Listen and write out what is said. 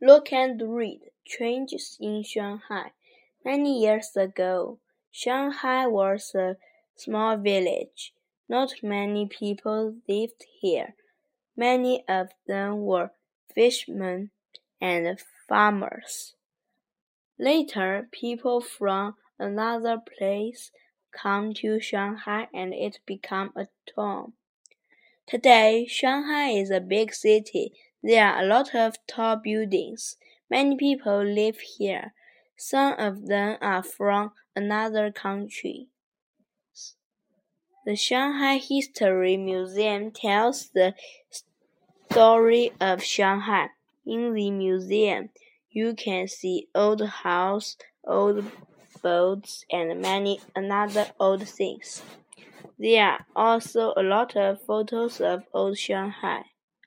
Look and read Changes in Shanghai. Many years ago, Shanghai was a small village. Not many people lived here. Many of them were fishermen and farmers. Later, people from another place come to Shanghai and it became a town. Today, Shanghai is a big city. There are a lot of tall buildings. Many people live here. Some of them are from another country. The Shanghai History Museum tells the story of Shanghai. In the museum, you can see old house, old boats, and many another old things. There are also a lot of photos of old Shanghai.